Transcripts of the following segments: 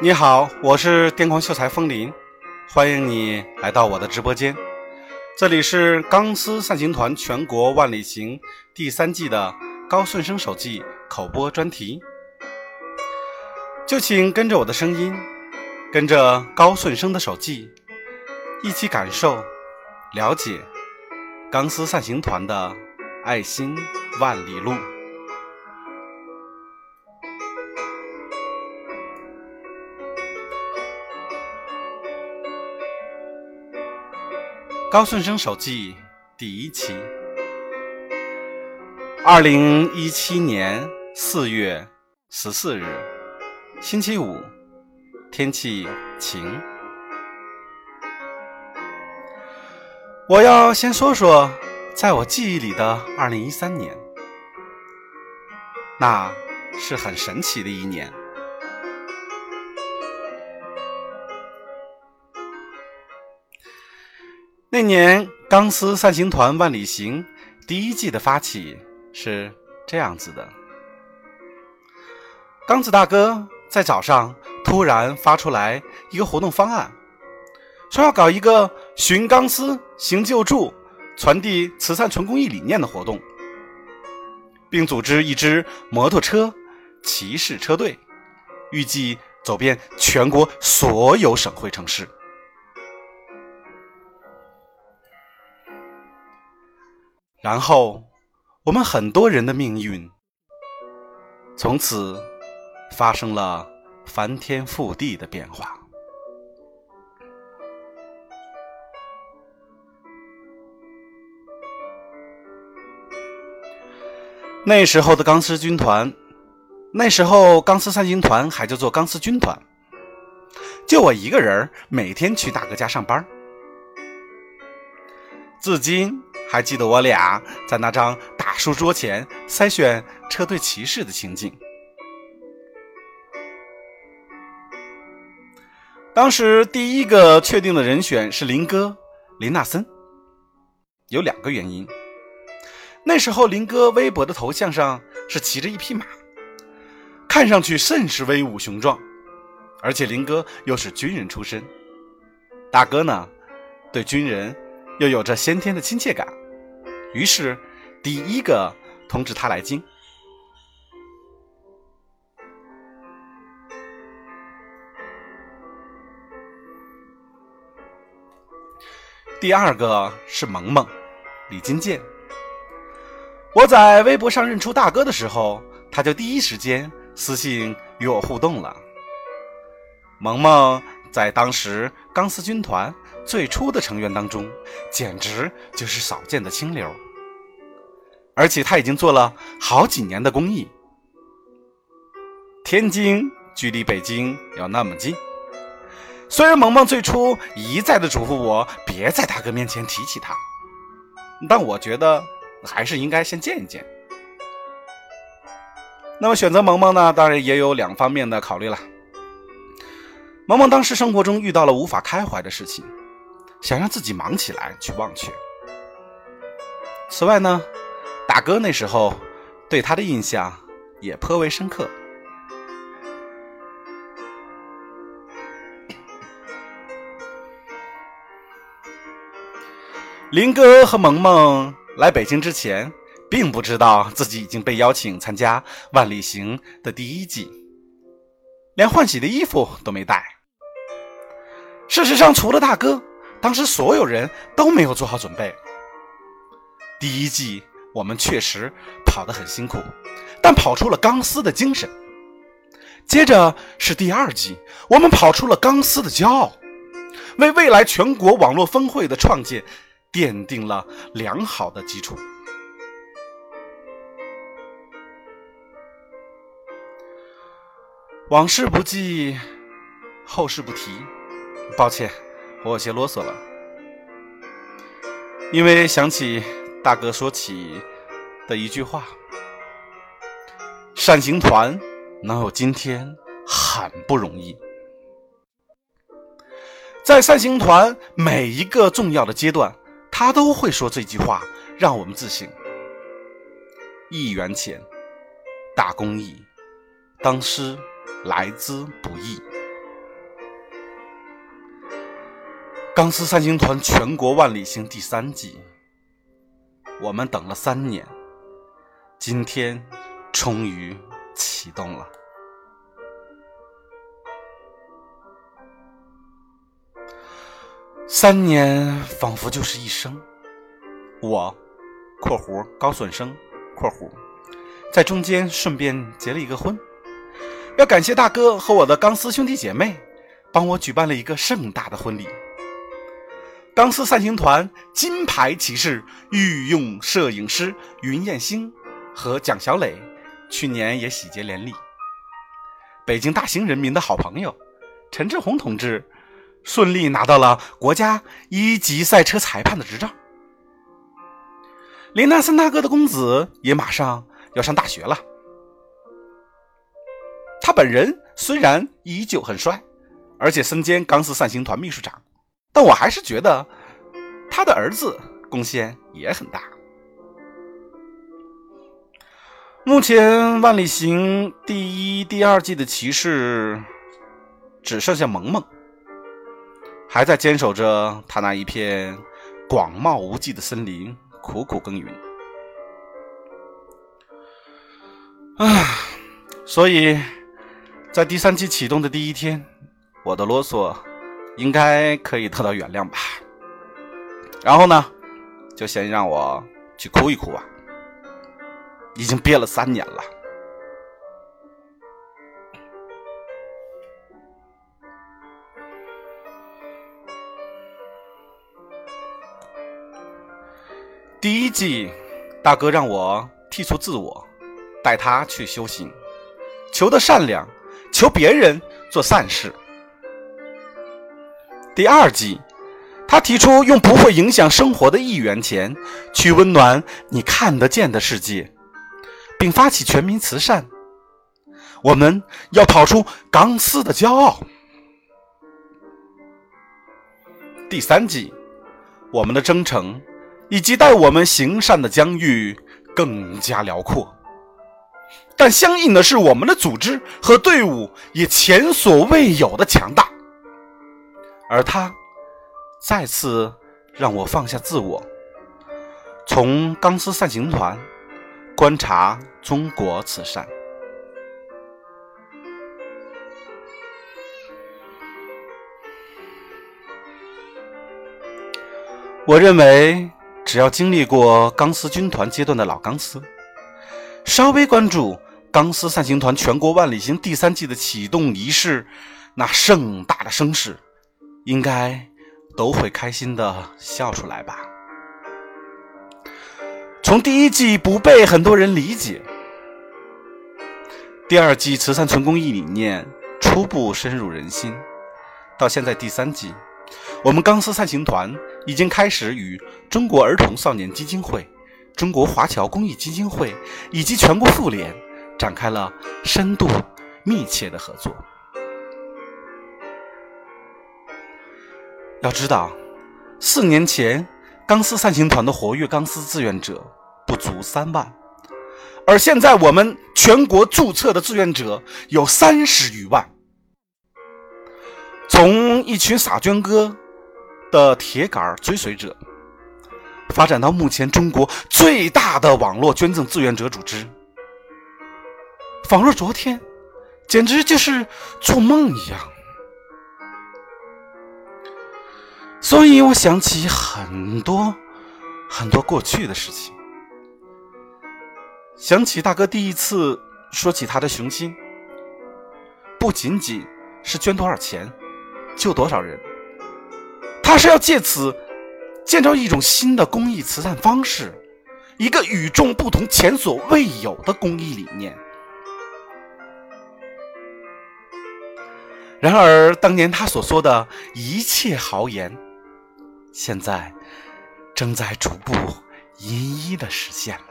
你好，我是电光秀才风林，欢迎你来到我的直播间。这里是钢丝散行团全国万里行第三季的高顺生手记口播专题，就请跟着我的声音，跟着高顺生的手记，一起感受、了解钢丝散行团的爱心万里路。高顺生手记第一期，二零一七年四月十四日，星期五，天气晴。我要先说说，在我记忆里的二零一三年，那是很神奇的一年。那年《钢丝散行团万里行》第一季的发起是这样子的：刚子大哥在早上突然发出来一个活动方案，说要搞一个寻钢丝、行救助、传递慈善纯公益理念的活动，并组织一支摩托车骑士车队，预计走遍全国所有省会城市。然后，我们很多人的命运从此发生了翻天覆地的变化。那时候的钢丝军团，那时候钢丝三军团还叫做钢丝军团，就我一个人每天去大哥家上班，至今。还记得我俩在那张大书桌前筛选车队骑士的情景。当时第一个确定的人选是林哥林纳森，有两个原因。那时候林哥微博的头像上是骑着一匹马，看上去甚是威武雄壮，而且林哥又是军人出身，大哥呢对军人又有着先天的亲切感。于是，第一个通知他来京。第二个是萌萌，李金健。我在微博上认出大哥的时候，他就第一时间私信与我互动了。萌萌在当时钢丝军团。最初的成员当中，简直就是少见的清流，而且他已经做了好几年的公益。天津距离北京有那么近，虽然萌萌最初一再的嘱咐我别在大哥面前提起他，但我觉得还是应该先见一见。那么选择萌萌呢，当然也有两方面的考虑了。萌萌当时生活中遇到了无法开怀的事情。想让自己忙起来去忘却。此外呢，大哥那时候对他的印象也颇为深刻。林哥和萌萌来北京之前，并不知道自己已经被邀请参加万里行的第一季，连换洗的衣服都没带。事实上，除了大哥。当时所有人都没有做好准备。第一季我们确实跑得很辛苦，但跑出了钢丝的精神。接着是第二季，我们跑出了钢丝的骄傲，为未来全国网络峰会的创建奠定了良好的基础。往事不记，后事不提，抱歉。我有些啰嗦了，因为想起大哥说起的一句话：“善行团能有今天很不容易。”在善行团每一个重要的阶段，他都会说这句话，让我们自省。一元钱，大公益，当师来之不易。钢丝三星团全国万里行第三季，我们等了三年，今天终于启动了。三年仿佛就是一生。我（括弧高损生）（括弧）在中间顺便结了一个婚。要感谢大哥和我的钢丝兄弟姐妹，帮我举办了一个盛大的婚礼。钢丝三星团金牌骑士御用摄影师云艳星和蒋小磊，去年也喜结连理。北京大兴人民的好朋友陈志宏同志，顺利拿到了国家一级赛车裁判的执照。林南三大哥的公子也马上要上大学了。他本人虽然依旧很帅，而且身兼钢丝三星团秘书长。但我还是觉得他的儿子贡献也很大。目前万里行第一、第二季的骑士只剩下萌萌，还在坚守着他那一片广袤无际的森林，苦苦耕耘。唉，所以在第三季启动的第一天，我的啰嗦。应该可以得到原谅吧。然后呢，就先让我去哭一哭吧。已经憋了三年了。第一季，大哥让我剔除自我，带他去修行，求的善良，求别人做善事。第二季，他提出用不会影响生活的一元钱去温暖你看得见的世界，并发起全民慈善。我们要跑出钢丝的骄傲。第三季，我们的征程以及带我们行善的疆域更加辽阔，但相应的是，我们的组织和队伍也前所未有的强大。而他再次让我放下自我，从钢丝散行团观察中国慈善。我认为，只要经历过钢丝军团阶段的老钢丝，稍微关注钢丝散行团全国万里行第三季的启动仪式，那盛大的声势。应该都会开心的笑出来吧。从第一季不被很多人理解，第二季慈善纯公益理念初步深入人心，到现在第三季，我们钢丝散行团已经开始与中国儿童少年基金会、中国华侨公益基金会以及全国妇联展开了深度密切的合作。要知道，四年前钢丝散行团的活跃钢丝志愿者不足三万，而现在我们全国注册的志愿者有三十余万。从一群傻娟哥的铁杆追随者，发展到目前中国最大的网络捐赠志愿者组织，仿若昨天，简直就是做梦一样。所以，我想起很多很多过去的事情，想起大哥第一次说起他的雄心，不仅仅是捐多少钱、救多少人，他是要借此建造一种新的公益慈善方式，一个与众不同、前所未有的公益理念。然而，当年他所说的一切豪言。现在正在逐步一一的实现了。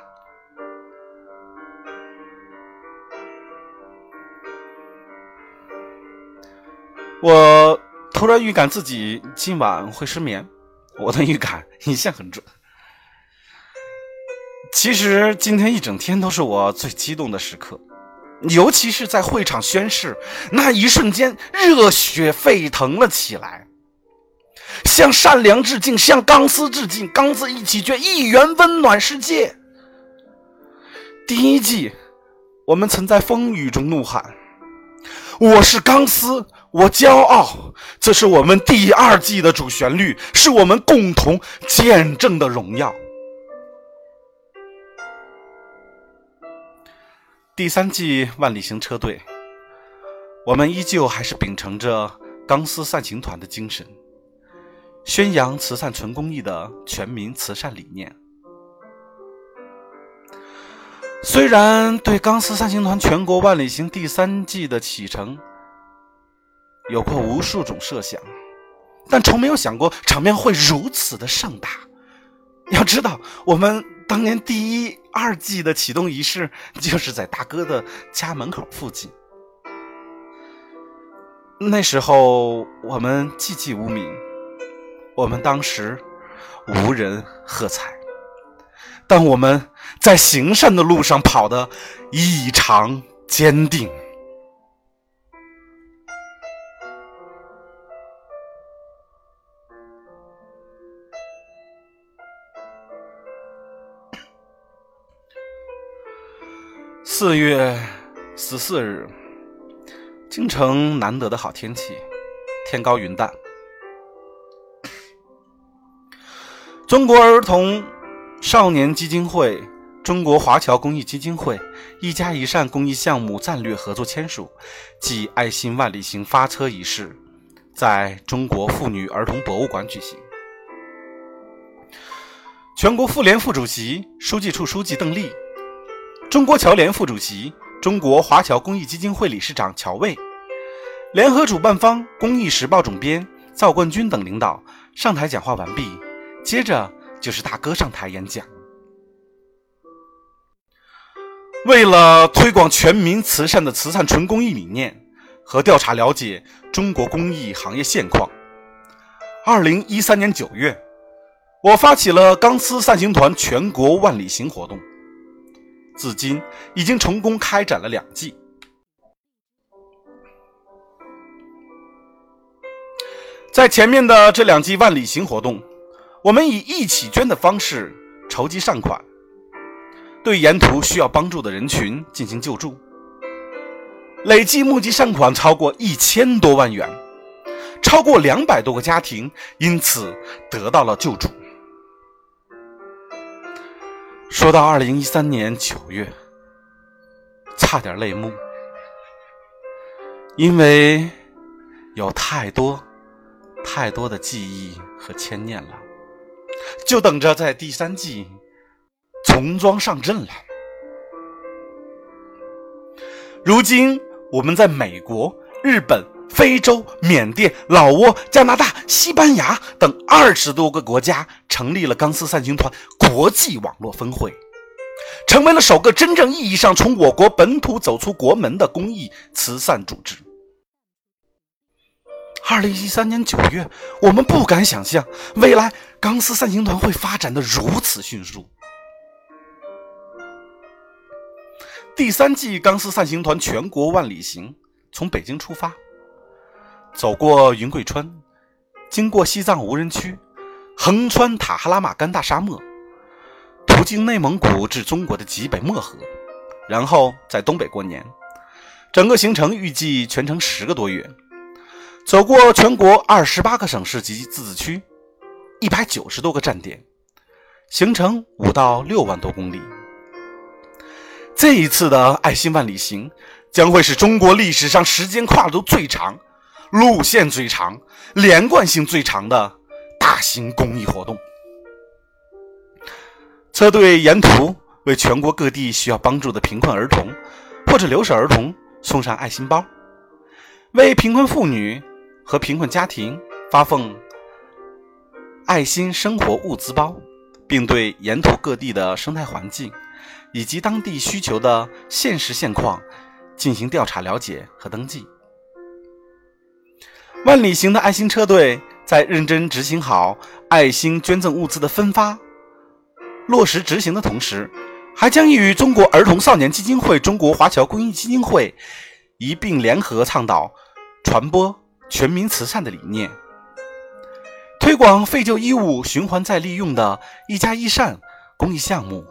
我突然预感自己今晚会失眠，我的预感一向很准。其实今天一整天都是我最激动的时刻，尤其是在会场宣誓那一瞬间，热血沸腾了起来。向善良致敬，向钢丝致敬，钢丝一起捐，一元温暖世界。第一季，我们曾在风雨中怒喊：“我是钢丝，我骄傲。”这是我们第二季的主旋律，是我们共同见证的荣耀。第三季万里行车队，我们依旧还是秉承着钢丝散行团的精神，宣扬慈善纯公益的全民慈善理念。虽然对钢丝三行团全国万里行第三季的启程有过无数种设想，但从没有想过场面会如此的盛大。要知道，我们。当年第一、二季的启动仪式就是在大哥的家门口附近。那时候我们寂寂无名，我们当时无人喝彩，但我们在行善的路上跑得异常坚定。四月十四日，京城难得的好天气，天高云淡。中国儿童少年基金会、中国华侨公益基金会“一家一善”公益项目战略合作签署暨爱心万里行发车仪式，在中国妇女儿童博物馆举行。全国妇联副主席、书记处书记邓丽。中国侨联副主席、中国华侨公益基金会理事长乔卫，联合主办方《公益时报》总编赵冠军等领导上台讲话完毕，接着就是大哥上台演讲。为了推广全民慈善的慈善纯公益理念和调查了解中国公益行业现况，二零一三年九月，我发起了钢丝散行团全国万里行活动。至今已经成功开展了两季。在前面的这两季万里行活动，我们以一起捐的方式筹集善款，对沿途需要帮助的人群进行救助，累计募集善款超过一千多万元，超过两百多个家庭因此得到了救助。说到二零一三年九月，差点泪目，因为有太多、太多的记忆和牵念了，就等着在第三季重装上阵了。如今，我们在美国、日本、非洲、缅甸、老挝、加拿大、西班牙等二十多个国家成立了钢丝善行团。国际网络分会，成为了首个真正意义上从我国本土走出国门的公益慈善组织。二零一三年九月，我们不敢想象未来钢丝散行团会发展的如此迅速。第三季钢丝散行团全国万里行从北京出发，走过云贵川，经过西藏无人区，横穿塔哈拉玛干大沙漠。途经内蒙古至中国的极北漠河，然后在东北过年。整个行程预计全程十个多月，走过全国二十八个省市及自治区，一百九十多个站点，行程五到六万多公里。这一次的爱心万里行将会是中国历史上时间跨度最长、路线最长、连贯性最长的大型公益活动。车队沿途为全国各地需要帮助的贫困儿童或者留守儿童送上爱心包，为贫困妇女和贫困家庭发放爱心生活物资包，并对沿途各地的生态环境以及当地需求的现实现况进行调查了解和登记。万里行的爱心车队在认真执行好爱心捐赠物资的分发。落实执行的同时，还将与中国儿童少年基金会、中国华侨公益基金会一并联合倡导、传播全民慈善的理念，推广废旧衣物循环再利用的一加一善公益项目，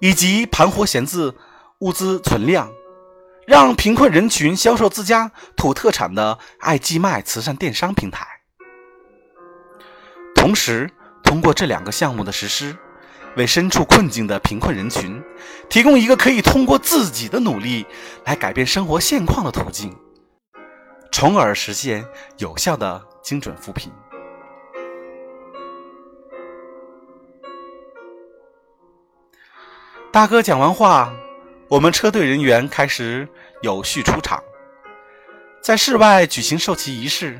以及盘活闲置物资存量，让贫困人群销售自家土特产的爱寄卖慈善电商平台。同时，通过这两个项目的实施，为身处困境的贫困人群提供一个可以通过自己的努力来改变生活现况的途径，从而实现有效的精准扶贫。大哥讲完话，我们车队人员开始有序出场，在室外举行授旗仪式，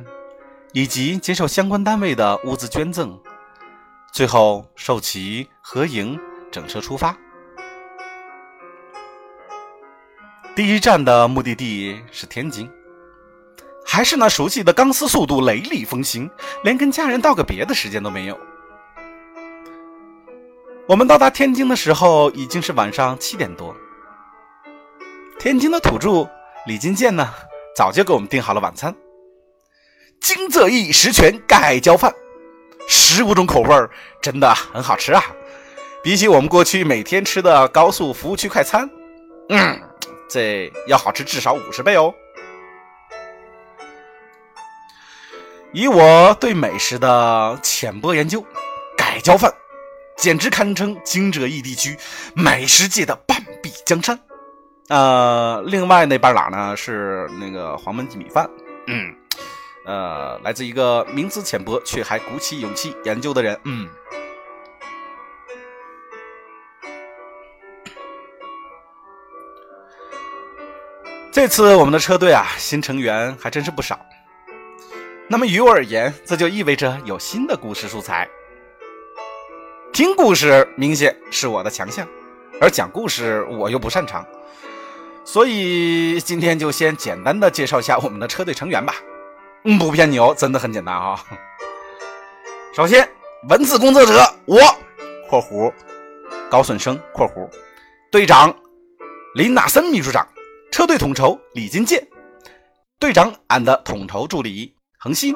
以及接受相关单位的物资捐赠。最后授旗合影，整车出发。第一站的目的地是天津，还是那熟悉的钢丝速度、雷厉风行，连跟家人道个别的时间都没有。我们到达天津的时候已经是晚上七点多。天津的土著李金健呢，早就给我们订好了晚餐：金泽意十全盖浇饭。十五种口味儿真的很好吃啊！比起我们过去每天吃的高速服务区快餐，嗯，这要好吃至少五十倍哦。以我对美食的浅薄研究，盖浇饭简直堪称京浙一地区美食界的半壁江山。呃，另外那半拉呢是那个黄焖鸡米饭，嗯。呃，来自一个名字浅薄却还鼓起勇气研究的人。嗯，这次我们的车队啊，新成员还真是不少。那么于我而言，这就意味着有新的故事素材。听故事明显是我的强项，而讲故事我又不擅长，所以今天就先简单的介绍一下我们的车队成员吧。嗯，不骗你哦，真的很简单啊。首先，文字工作者我（括弧高顺生）（括弧队长林纳森秘书长），车队统筹李金建，队长俺的统筹助理恒鑫，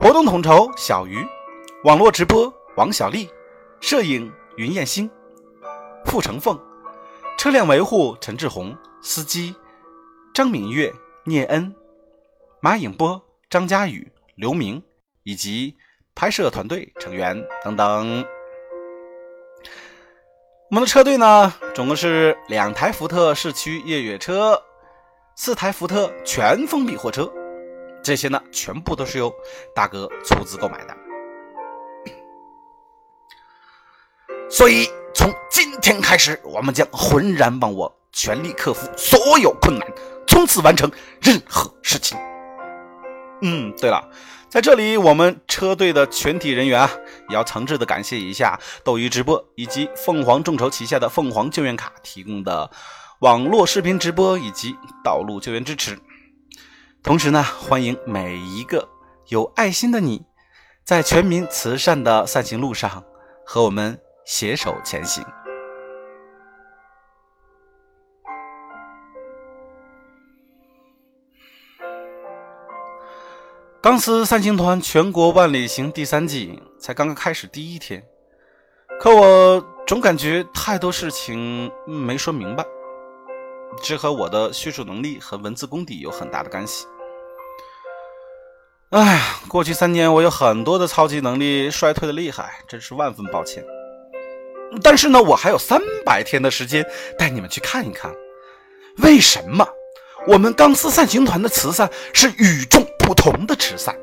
活动统筹小鱼，网络直播王小丽，摄影云艳星，傅成凤，车辆维护陈志宏，司机张明月、聂恩，马颖波。张佳宇、刘明以及拍摄团队成员等等。我们的车队呢，总共是两台福特市区越野车，四台福特全封闭货车，这些呢，全部都是由大哥出资购买的。所以，从今天开始，我们将浑然忘我，全力克服所有困难，从此完成任何事情。嗯，对了，在这里，我们车队的全体人员啊，也要诚挚的感谢一下斗鱼直播以及凤凰众筹旗下的凤凰救援卡提供的网络视频直播以及道路救援支持。同时呢，欢迎每一个有爱心的你，在全民慈善的散行路上和我们携手前行。钢丝三星团全国万里行第三季才刚刚开始第一天，可我总感觉太多事情没说明白，这和我的叙述能力和文字功底有很大的干系。哎呀，过去三年我有很多的超级能力衰退的厉害，真是万分抱歉。但是呢，我还有三百天的时间带你们去看一看，为什么我们钢丝散星团的慈善是与众。不同的慈善。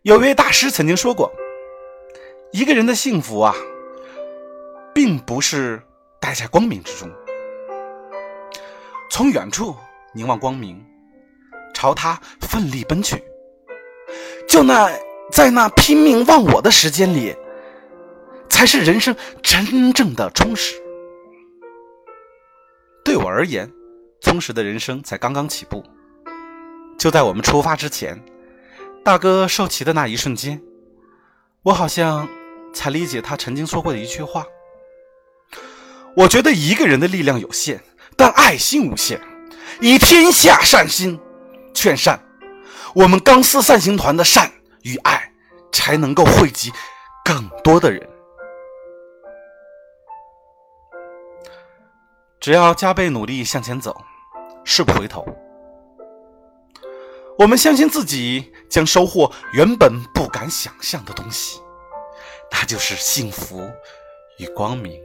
有位大师曾经说过：“一个人的幸福啊，并不是待在光明之中，从远处凝望光明，朝他奋力奔去。就那在那拼命忘我的时间里，才是人生真正的充实。”对我而言。充实的人生才刚刚起步。就在我们出发之前，大哥受旗的那一瞬间，我好像才理解他曾经说过的一句话：我觉得一个人的力量有限，但爱心无限。以天下善心劝善，我们钢丝散行团的善与爱才能够惠及更多的人。只要加倍努力向前走，誓不回头。我们相信自己将收获原本不敢想象的东西，那就是幸福与光明。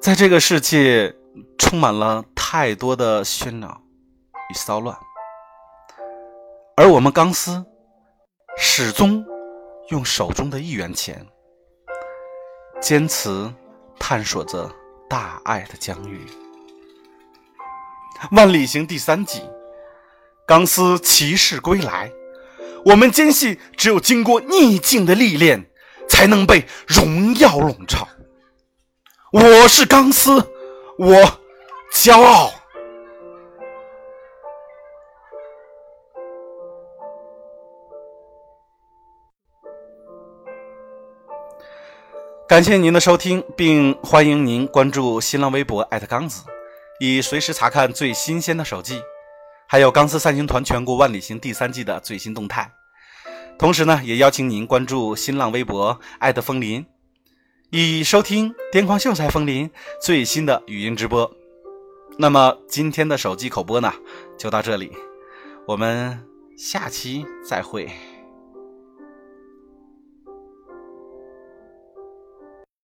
在这个世界充满了太多的喧闹与骚乱，而我们钢丝始终用手中的一元钱，坚持探索着大爱的疆域。万里行第三季，钢丝骑士归来。我们坚信，只有经过逆境的历练，才能被荣耀笼罩。我是钢丝，我骄傲。感谢您的收听，并欢迎您关注新浪微博刚子。以随时查看最新鲜的手记，还有《钢丝三行团全国万里行》第三季的最新动态。同时呢，也邀请您关注新浪微博“爱的风林”，已收听癫狂秀才风林最新的语音直播。那么今天的手机口播呢，就到这里，我们下期再会。